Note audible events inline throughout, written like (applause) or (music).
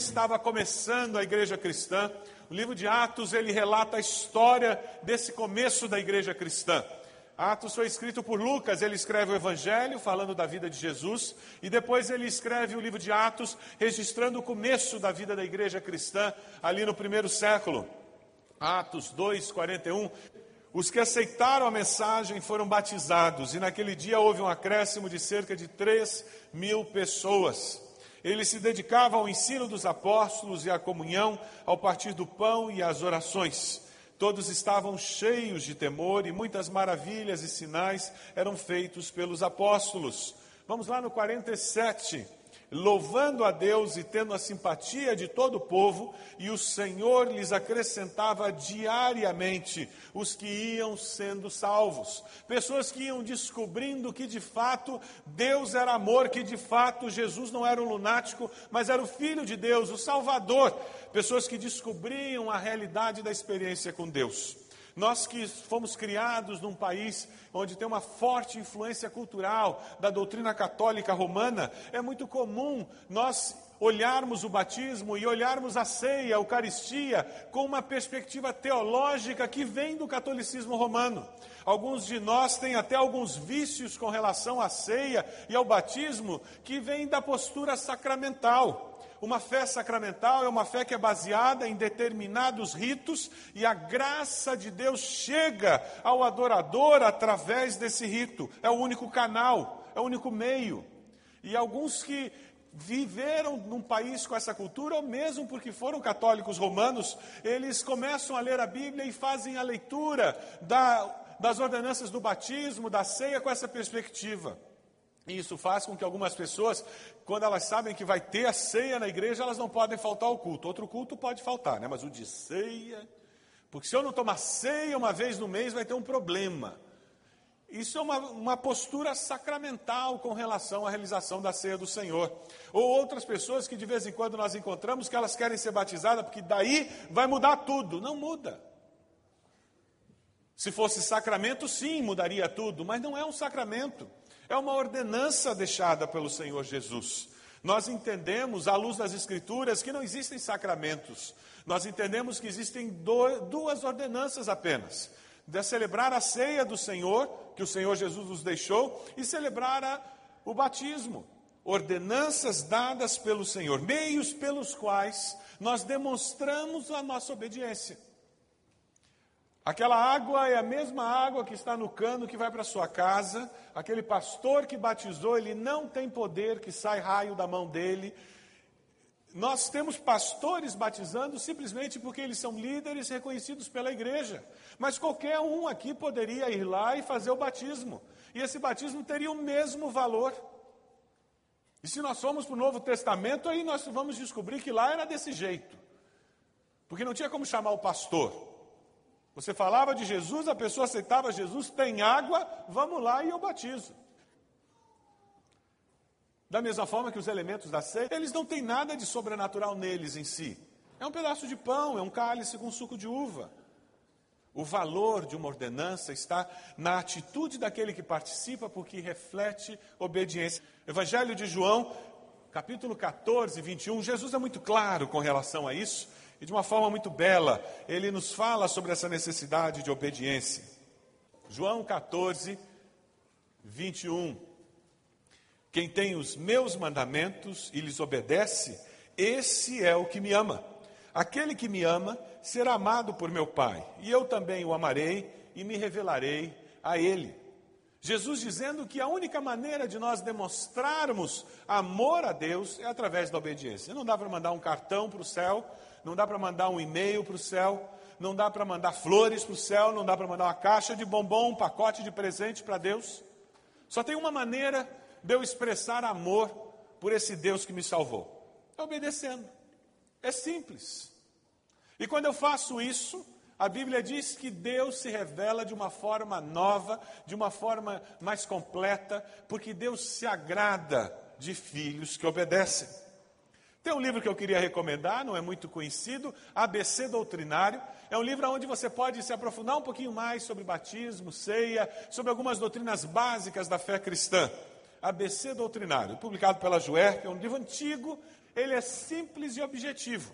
Estava começando, a igreja cristã. O livro de Atos, ele relata a história desse começo da igreja cristã. Atos foi escrito por Lucas, ele escreve o Evangelho falando da vida de Jesus, e depois ele escreve o livro de Atos, registrando o começo da vida da igreja cristã, ali no primeiro século. Atos 2, 41. Os que aceitaram a mensagem foram batizados, e naquele dia houve um acréscimo de cerca de 3 mil pessoas. Ele se dedicava ao ensino dos apóstolos e à comunhão, ao partir do pão e às orações. Todos estavam cheios de temor e muitas maravilhas e sinais eram feitos pelos apóstolos. Vamos lá no 47 louvando a Deus e tendo a simpatia de todo o povo, e o Senhor lhes acrescentava diariamente os que iam sendo salvos. Pessoas que iam descobrindo que de fato Deus era amor, que de fato Jesus não era um lunático, mas era o Filho de Deus, o Salvador. Pessoas que descobriam a realidade da experiência com Deus. Nós que fomos criados num país onde tem uma forte influência cultural da doutrina católica romana, é muito comum nós olharmos o batismo e olharmos a ceia, a Eucaristia, com uma perspectiva teológica que vem do catolicismo romano. Alguns de nós têm até alguns vícios com relação à ceia e ao batismo que vêm da postura sacramental. Uma fé sacramental é uma fé que é baseada em determinados ritos e a graça de Deus chega ao adorador através desse rito. É o único canal, é o único meio. E alguns que viveram num país com essa cultura, ou mesmo porque foram católicos romanos, eles começam a ler a Bíblia e fazem a leitura da, das ordenanças do batismo, da ceia, com essa perspectiva. E isso faz com que algumas pessoas, quando elas sabem que vai ter a ceia na igreja, elas não podem faltar ao culto. Outro culto pode faltar, né? mas o de ceia. Porque se eu não tomar ceia uma vez no mês, vai ter um problema. Isso é uma, uma postura sacramental com relação à realização da ceia do Senhor. Ou outras pessoas que de vez em quando nós encontramos que elas querem ser batizadas porque daí vai mudar tudo. Não muda. Se fosse sacramento, sim, mudaria tudo, mas não é um sacramento. É uma ordenança deixada pelo Senhor Jesus. Nós entendemos, à luz das Escrituras, que não existem sacramentos. Nós entendemos que existem duas ordenanças apenas: de celebrar a ceia do Senhor, que o Senhor Jesus nos deixou, e celebrar a, o batismo. Ordenanças dadas pelo Senhor, meios pelos quais nós demonstramos a nossa obediência. Aquela água é a mesma água que está no cano que vai para sua casa. Aquele pastor que batizou, ele não tem poder que sai raio da mão dele. Nós temos pastores batizando simplesmente porque eles são líderes reconhecidos pela igreja. Mas qualquer um aqui poderia ir lá e fazer o batismo. E esse batismo teria o mesmo valor. E se nós formos para o Novo Testamento, aí nós vamos descobrir que lá era desse jeito. Porque não tinha como chamar o pastor. Você falava de Jesus, a pessoa aceitava Jesus, tem água, vamos lá e eu batizo. Da mesma forma que os elementos da ceia, eles não têm nada de sobrenatural neles em si. É um pedaço de pão, é um cálice com suco de uva. O valor de uma ordenança está na atitude daquele que participa, porque reflete obediência. Evangelho de João, capítulo 14, 21, Jesus é muito claro com relação a isso, e de uma forma muito bela, ele nos fala sobre essa necessidade de obediência. João 14, 21. Quem tem os meus mandamentos e lhes obedece, esse é o que me ama. Aquele que me ama será amado por meu Pai, e eu também o amarei e me revelarei a ele. Jesus dizendo que a única maneira de nós demonstrarmos amor a Deus é através da obediência. Não dá para mandar um cartão para o céu, não dá para mandar um e-mail para o céu, não dá para mandar flores para o céu, não dá para mandar uma caixa de bombom, um pacote de presente para Deus. Só tem uma maneira de eu expressar amor por esse Deus que me salvou? É obedecendo. É simples. E quando eu faço isso, a Bíblia diz que Deus se revela de uma forma nova, de uma forma mais completa, porque Deus se agrada de filhos que obedecem. Tem um livro que eu queria recomendar, não é muito conhecido, ABC Doutrinário. É um livro onde você pode se aprofundar um pouquinho mais sobre batismo, ceia, sobre algumas doutrinas básicas da fé cristã. ABC Doutrinário, publicado pela Juerp, é um livro antigo, ele é simples e objetivo.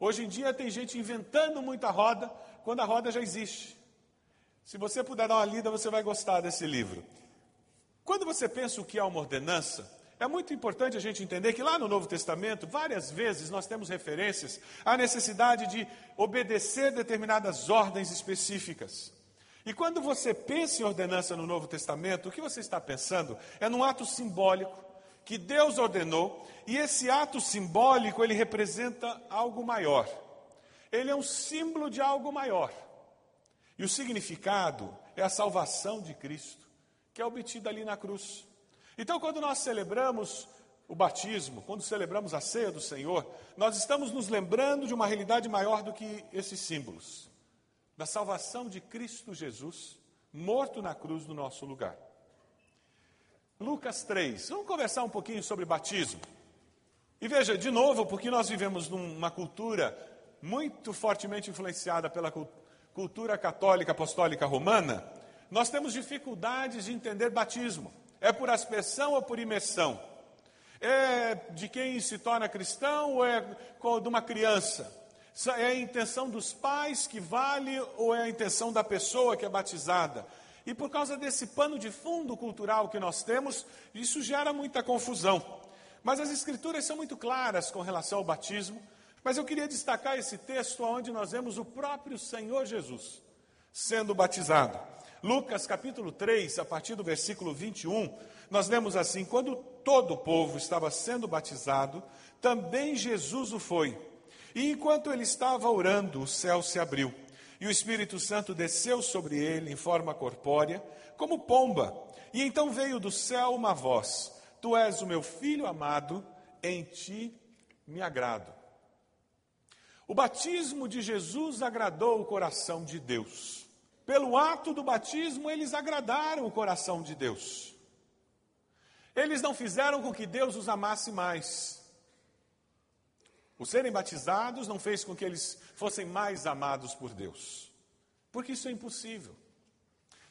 Hoje em dia tem gente inventando muita roda, quando a roda já existe. Se você puder dar uma lida, você vai gostar desse livro. Quando você pensa o que é uma ordenança, é muito importante a gente entender que lá no Novo Testamento, várias vezes nós temos referências à necessidade de obedecer determinadas ordens específicas. E quando você pensa em ordenança no Novo Testamento, o que você está pensando é num ato simbólico que Deus ordenou, e esse ato simbólico ele representa algo maior. Ele é um símbolo de algo maior. E o significado é a salvação de Cristo, que é obtida ali na cruz. Então, quando nós celebramos o batismo, quando celebramos a ceia do Senhor, nós estamos nos lembrando de uma realidade maior do que esses símbolos da salvação de Cristo Jesus, morto na cruz no nosso lugar. Lucas 3. Vamos conversar um pouquinho sobre batismo. E veja, de novo, porque nós vivemos numa cultura muito fortemente influenciada pela cultura católica apostólica romana, nós temos dificuldades de entender batismo. É por aspersão ou por imersão? É de quem se torna cristão ou é de uma criança? É a intenção dos pais que vale ou é a intenção da pessoa que é batizada? E por causa desse pano de fundo cultural que nós temos, isso gera muita confusão. Mas as escrituras são muito claras com relação ao batismo. Mas eu queria destacar esse texto onde nós vemos o próprio Senhor Jesus sendo batizado. Lucas capítulo 3, a partir do versículo 21, nós lemos assim: Quando todo o povo estava sendo batizado, também Jesus o foi. E enquanto ele estava orando, o céu se abriu, e o Espírito Santo desceu sobre ele em forma corpórea, como pomba. E então veio do céu uma voz: Tu és o meu filho amado, em ti me agrado. O batismo de Jesus agradou o coração de Deus. Pelo ato do batismo, eles agradaram o coração de Deus. Eles não fizeram com que Deus os amasse mais. O serem batizados não fez com que eles fossem mais amados por Deus, porque isso é impossível.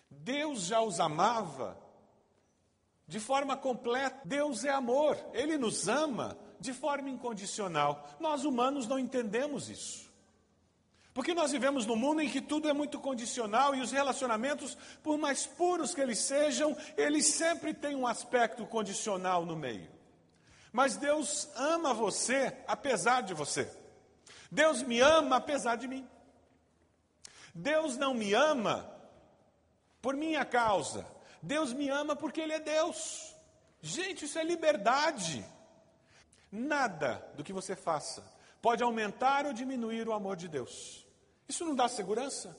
Deus já os amava de forma completa. Deus é amor, Ele nos ama de forma incondicional. Nós humanos não entendemos isso. Porque nós vivemos num mundo em que tudo é muito condicional e os relacionamentos, por mais puros que eles sejam, eles sempre têm um aspecto condicional no meio. Mas Deus ama você apesar de você. Deus me ama apesar de mim. Deus não me ama por minha causa. Deus me ama porque Ele é Deus. Gente, isso é liberdade. Nada do que você faça pode aumentar ou diminuir o amor de Deus. Isso não dá segurança?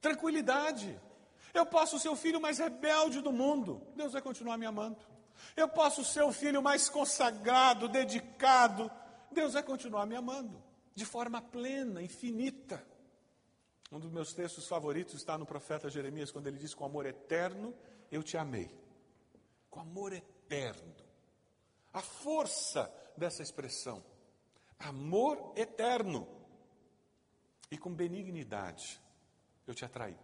Tranquilidade. Eu posso ser o filho mais rebelde do mundo, Deus vai continuar me amando. Eu posso ser o filho mais consagrado, dedicado, Deus vai continuar me amando, de forma plena, infinita. Um dos meus textos favoritos está no profeta Jeremias, quando ele diz: Com amor eterno eu te amei. Com amor eterno. A força dessa expressão. Amor eterno. E com benignidade eu te atraí.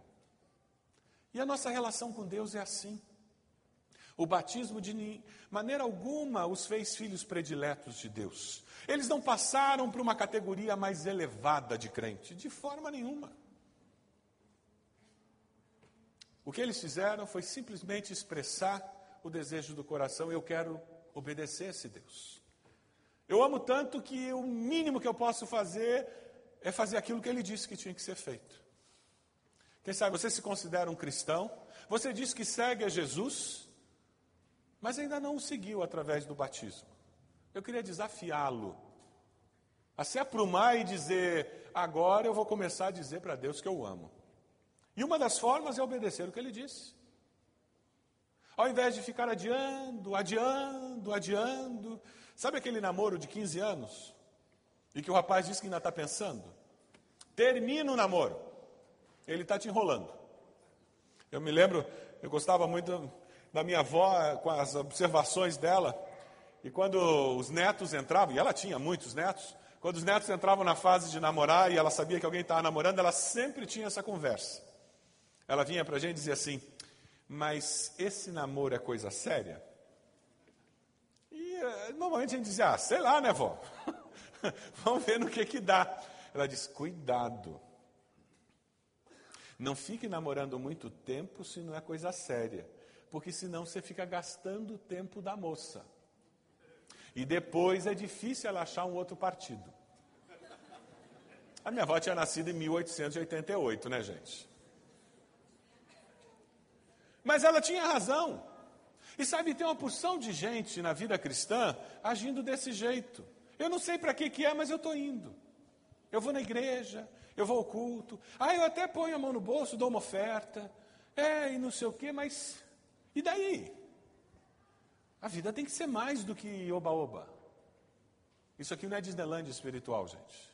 E a nossa relação com Deus é assim. O batismo de maneira alguma os fez filhos prediletos de Deus. Eles não passaram para uma categoria mais elevada de crente, de forma nenhuma. O que eles fizeram foi simplesmente expressar o desejo do coração: eu quero obedecer esse Deus. Eu amo tanto que o mínimo que eu posso fazer é fazer aquilo que ele disse que tinha que ser feito. Quem sabe você se considera um cristão, você diz que segue a Jesus, mas ainda não o seguiu através do batismo. Eu queria desafiá-lo a se aprumar e dizer: agora eu vou começar a dizer para Deus que eu amo. E uma das formas é obedecer o que ele disse. Ao invés de ficar adiando, adiando, adiando. Sabe aquele namoro de 15 anos? E que o rapaz diz que ainda está pensando? Termina o namoro ele está te enrolando. Eu me lembro, eu gostava muito da minha avó, com as observações dela, e quando os netos entravam, e ela tinha muitos netos, quando os netos entravam na fase de namorar e ela sabia que alguém estava namorando, ela sempre tinha essa conversa. Ela vinha para a gente e dizia assim: Mas esse namoro é coisa séria? E eh, normalmente a gente dizia: Ah, sei lá, né, vó? (laughs) Vamos ver no que que dá. Ela diz: Cuidado. Não fique namorando muito tempo se não é coisa séria, porque senão você fica gastando o tempo da moça. E depois é difícil ela achar um outro partido. A minha avó tinha nascido em 1888, né, gente? Mas ela tinha razão. E sabe, tem uma porção de gente na vida cristã agindo desse jeito. Eu não sei para que, que é, mas eu estou indo. Eu vou na igreja, eu vou ao culto. Ah, eu até ponho a mão no bolso, dou uma oferta. É, e não sei o quê, mas. E daí? A vida tem que ser mais do que oba-oba. Isso aqui não é Disneyland espiritual, gente.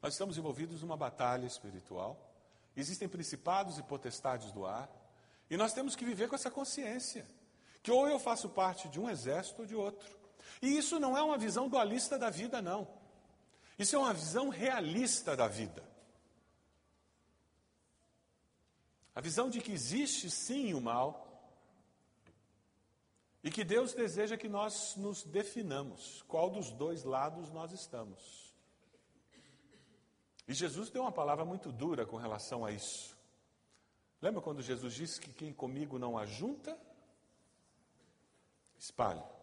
Nós estamos envolvidos numa batalha espiritual. Existem principados e potestades do ar. E nós temos que viver com essa consciência. Que ou eu faço parte de um exército ou de outro. E isso não é uma visão dualista da vida, não. Isso é uma visão realista da vida. A visão de que existe sim o mal e que Deus deseja que nós nos definamos qual dos dois lados nós estamos. E Jesus deu uma palavra muito dura com relação a isso. Lembra quando Jesus disse que quem comigo não ajunta, espalha.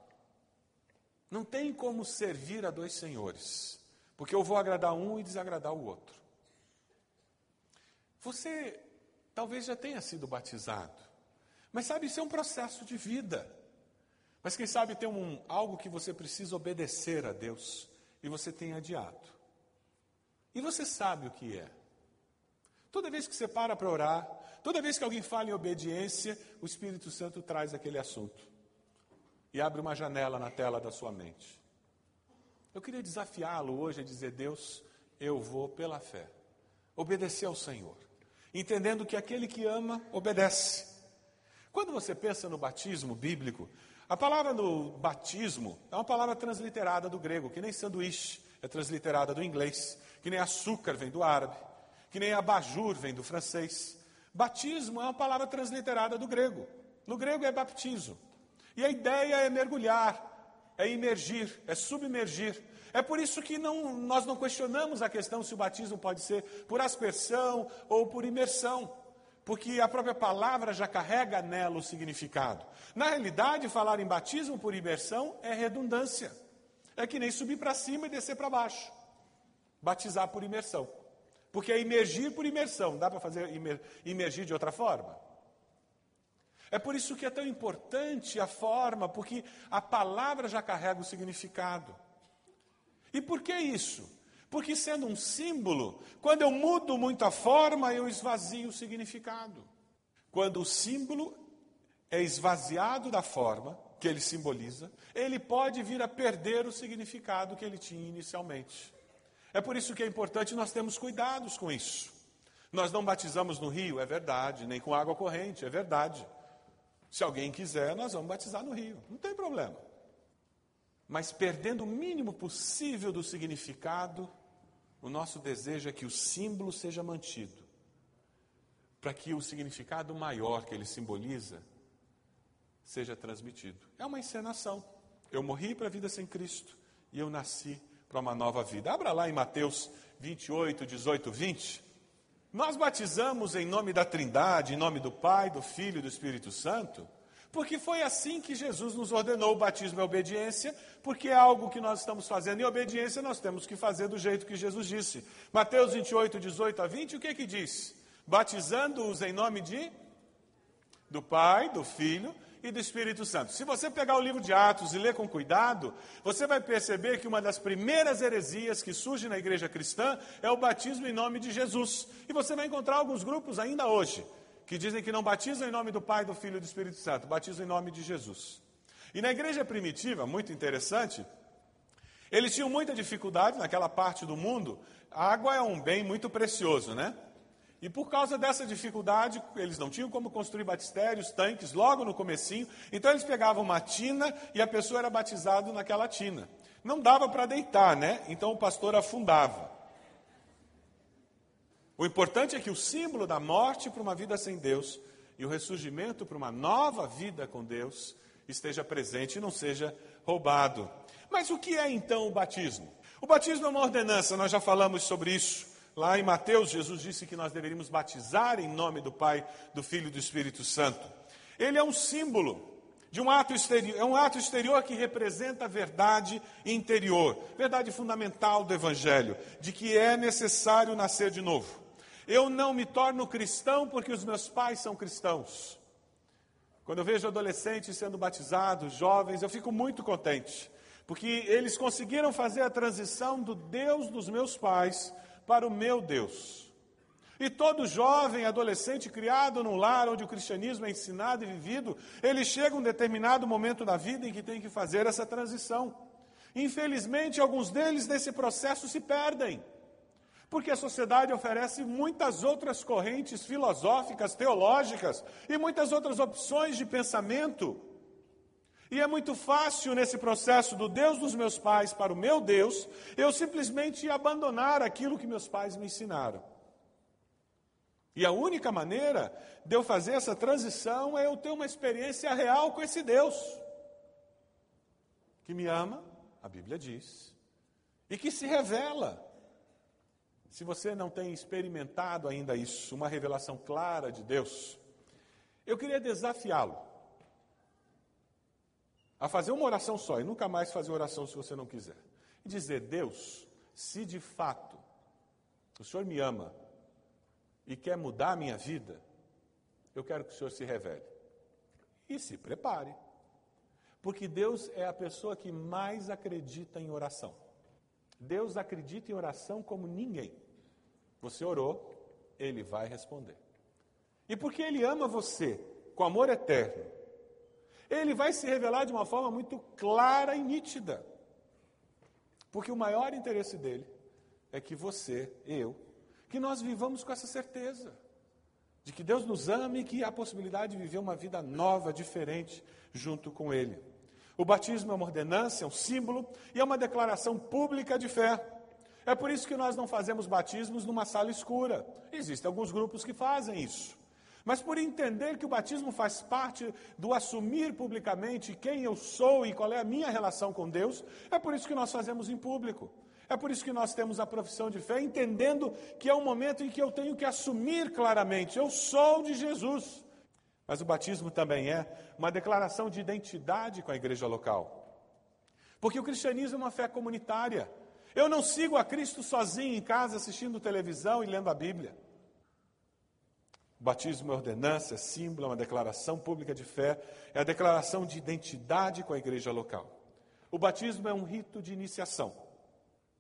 Não tem como servir a dois senhores. Porque eu vou agradar um e desagradar o outro. Você talvez já tenha sido batizado, mas sabe, isso é um processo de vida. Mas quem sabe tem um, algo que você precisa obedecer a Deus e você tem adiado. E você sabe o que é. Toda vez que você para para orar, toda vez que alguém fala em obediência, o Espírito Santo traz aquele assunto e abre uma janela na tela da sua mente. Eu queria desafiá-lo hoje a dizer: Deus, eu vou pela fé, obedecer ao Senhor, entendendo que aquele que ama, obedece. Quando você pensa no batismo bíblico, a palavra no batismo é uma palavra transliterada do grego, que nem sanduíche é transliterada do inglês, que nem açúcar vem do árabe, que nem abajur vem do francês. Batismo é uma palavra transliterada do grego. No grego é baptizo. E a ideia é mergulhar, é imergir, é submergir. É por isso que não, nós não questionamos a questão se o batismo pode ser por aspersão ou por imersão, porque a própria palavra já carrega nela o significado. Na realidade, falar em batismo por imersão é redundância. É que nem subir para cima e descer para baixo. Batizar por imersão. Porque é imergir por imersão. Dá para fazer imergir de outra forma? É por isso que é tão importante a forma, porque a palavra já carrega o significado. E por que isso? Porque sendo um símbolo, quando eu mudo muito a forma, eu esvazio o significado. Quando o símbolo é esvaziado da forma que ele simboliza, ele pode vir a perder o significado que ele tinha inicialmente. É por isso que é importante nós termos cuidados com isso. Nós não batizamos no rio, é verdade, nem com água corrente, é verdade. Se alguém quiser, nós vamos batizar no rio, não tem problema. Mas perdendo o mínimo possível do significado, o nosso desejo é que o símbolo seja mantido, para que o significado maior que ele simboliza seja transmitido. É uma encenação. Eu morri para a vida sem Cristo e eu nasci para uma nova vida. Abra lá em Mateus 28, 18, 20. Nós batizamos em nome da Trindade, em nome do Pai, do Filho e do Espírito Santo, porque foi assim que Jesus nos ordenou. O batismo é obediência, porque é algo que nós estamos fazendo em obediência, nós temos que fazer do jeito que Jesus disse. Mateus 28, 18 a 20, o que que diz? Batizando-os em nome de do Pai, do Filho e do Espírito Santo. Se você pegar o livro de Atos e ler com cuidado, você vai perceber que uma das primeiras heresias que surge na igreja cristã é o batismo em nome de Jesus. E você vai encontrar alguns grupos ainda hoje que dizem que não batizam em nome do Pai, do Filho e do Espírito Santo, batizam em nome de Jesus. E na igreja primitiva, muito interessante, eles tinham muita dificuldade naquela parte do mundo. A água é um bem muito precioso, né? E por causa dessa dificuldade, eles não tinham como construir batistérios, tanques, logo no comecinho. Então eles pegavam uma tina e a pessoa era batizada naquela tina. Não dava para deitar, né? Então o pastor afundava. O importante é que o símbolo da morte para uma vida sem Deus e o ressurgimento para uma nova vida com Deus esteja presente e não seja roubado. Mas o que é então o batismo? O batismo é uma ordenança, nós já falamos sobre isso. Lá em Mateus, Jesus disse que nós deveríamos batizar em nome do Pai, do Filho e do Espírito Santo. Ele é um símbolo de um ato exterior, é um ato exterior que representa a verdade interior, verdade fundamental do Evangelho, de que é necessário nascer de novo. Eu não me torno cristão porque os meus pais são cristãos. Quando eu vejo adolescentes sendo batizados, jovens, eu fico muito contente, porque eles conseguiram fazer a transição do Deus dos meus pais para o meu Deus. E todo jovem, adolescente criado num lar onde o cristianismo é ensinado e vivido, ele chega a um determinado momento da vida em que tem que fazer essa transição. Infelizmente, alguns deles nesse processo se perdem, porque a sociedade oferece muitas outras correntes filosóficas, teológicas e muitas outras opções de pensamento e é muito fácil nesse processo do Deus dos meus pais para o meu Deus, eu simplesmente abandonar aquilo que meus pais me ensinaram. E a única maneira de eu fazer essa transição é eu ter uma experiência real com esse Deus, que me ama, a Bíblia diz, e que se revela. Se você não tem experimentado ainda isso, uma revelação clara de Deus, eu queria desafiá-lo a fazer uma oração só e nunca mais fazer oração se você não quiser. E dizer: Deus, se de fato o Senhor me ama e quer mudar a minha vida, eu quero que o Senhor se revele. E se prepare. Porque Deus é a pessoa que mais acredita em oração. Deus acredita em oração como ninguém. Você orou, Ele vai responder. E porque Ele ama você com amor eterno, ele vai se revelar de uma forma muito clara e nítida. Porque o maior interesse dele é que você, eu, que nós vivamos com essa certeza de que Deus nos ama e que há a possibilidade de viver uma vida nova, diferente, junto com Ele. O batismo é uma ordenança, é um símbolo e é uma declaração pública de fé. É por isso que nós não fazemos batismos numa sala escura. Existem alguns grupos que fazem isso. Mas por entender que o batismo faz parte do assumir publicamente quem eu sou e qual é a minha relação com Deus, é por isso que nós fazemos em público. É por isso que nós temos a profissão de fé, entendendo que é um momento em que eu tenho que assumir claramente: eu sou de Jesus. Mas o batismo também é uma declaração de identidade com a igreja local. Porque o cristianismo é uma fé comunitária. Eu não sigo a Cristo sozinho em casa assistindo televisão e lendo a Bíblia. Batismo é ordenança, é símbolo, é uma declaração pública de fé, é a declaração de identidade com a igreja local. O batismo é um rito de iniciação.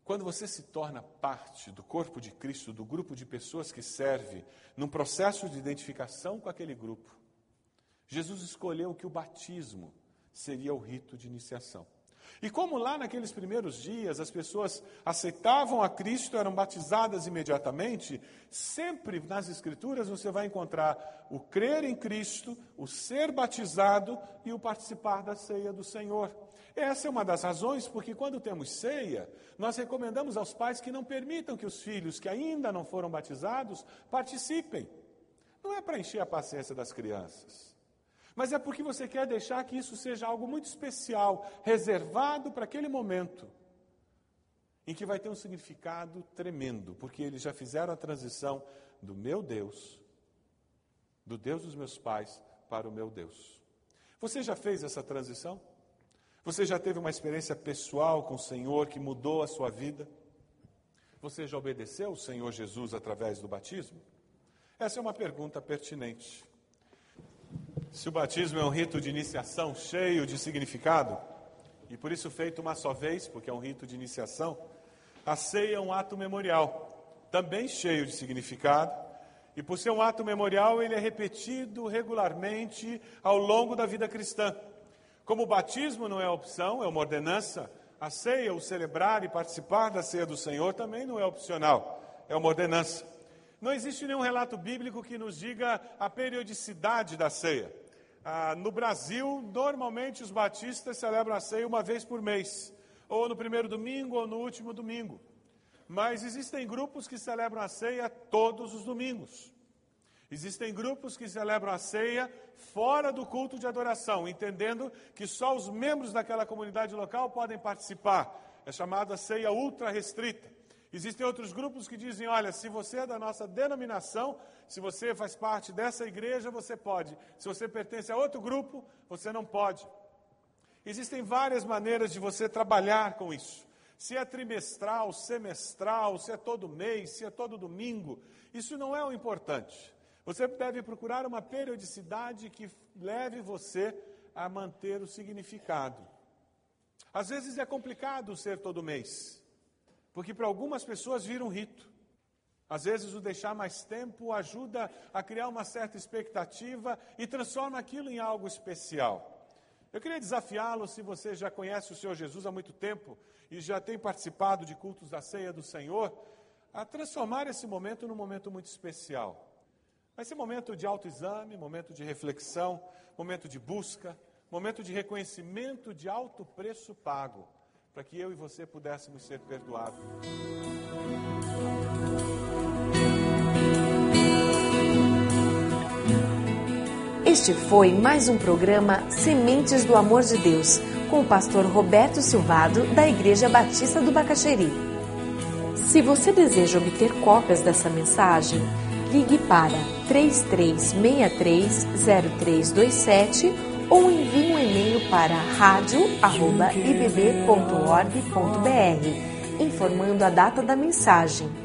Quando você se torna parte do corpo de Cristo, do grupo de pessoas que serve, num processo de identificação com aquele grupo, Jesus escolheu que o batismo seria o rito de iniciação. E como lá naqueles primeiros dias as pessoas aceitavam a Cristo, eram batizadas imediatamente, sempre nas Escrituras você vai encontrar o crer em Cristo, o ser batizado e o participar da ceia do Senhor. Essa é uma das razões porque, quando temos ceia, nós recomendamos aos pais que não permitam que os filhos que ainda não foram batizados participem. Não é para encher a paciência das crianças mas é porque você quer deixar que isso seja algo muito especial, reservado para aquele momento, em que vai ter um significado tremendo, porque eles já fizeram a transição do meu Deus, do Deus dos meus pais, para o meu Deus. Você já fez essa transição? Você já teve uma experiência pessoal com o Senhor que mudou a sua vida? Você já obedeceu o Senhor Jesus através do batismo? Essa é uma pergunta pertinente. Se o batismo é um rito de iniciação cheio de significado, e por isso feito uma só vez, porque é um rito de iniciação, a ceia é um ato memorial, também cheio de significado, e por ser um ato memorial, ele é repetido regularmente ao longo da vida cristã. Como o batismo não é opção, é uma ordenança, a ceia, o celebrar e participar da ceia do Senhor também não é opcional, é uma ordenança. Não existe nenhum relato bíblico que nos diga a periodicidade da ceia. Ah, no Brasil, normalmente os batistas celebram a ceia uma vez por mês, ou no primeiro domingo ou no último domingo. Mas existem grupos que celebram a ceia todos os domingos. Existem grupos que celebram a ceia fora do culto de adoração, entendendo que só os membros daquela comunidade local podem participar. É chamada ceia ultra restrita. Existem outros grupos que dizem: olha, se você é da nossa denominação, se você faz parte dessa igreja, você pode. Se você pertence a outro grupo, você não pode. Existem várias maneiras de você trabalhar com isso. Se é trimestral, semestral, se é todo mês, se é todo domingo, isso não é o importante. Você deve procurar uma periodicidade que leve você a manter o significado. Às vezes é complicado ser todo mês. Porque para algumas pessoas vira um rito. Às vezes o deixar mais tempo ajuda a criar uma certa expectativa e transforma aquilo em algo especial. Eu queria desafiá-lo, se você já conhece o Senhor Jesus há muito tempo e já tem participado de cultos da ceia do Senhor, a transformar esse momento num momento muito especial. Vai ser momento de autoexame, momento de reflexão, momento de busca, momento de reconhecimento de alto preço pago para que eu e você pudéssemos ser perdoados. Este foi mais um programa Sementes do Amor de Deus, com o pastor Roberto Silvado, da Igreja Batista do Bacaxeri. Se você deseja obter cópias dessa mensagem, ligue para 33630327 ou envie um e-mail para radio@ibb.org.br informando a data da mensagem.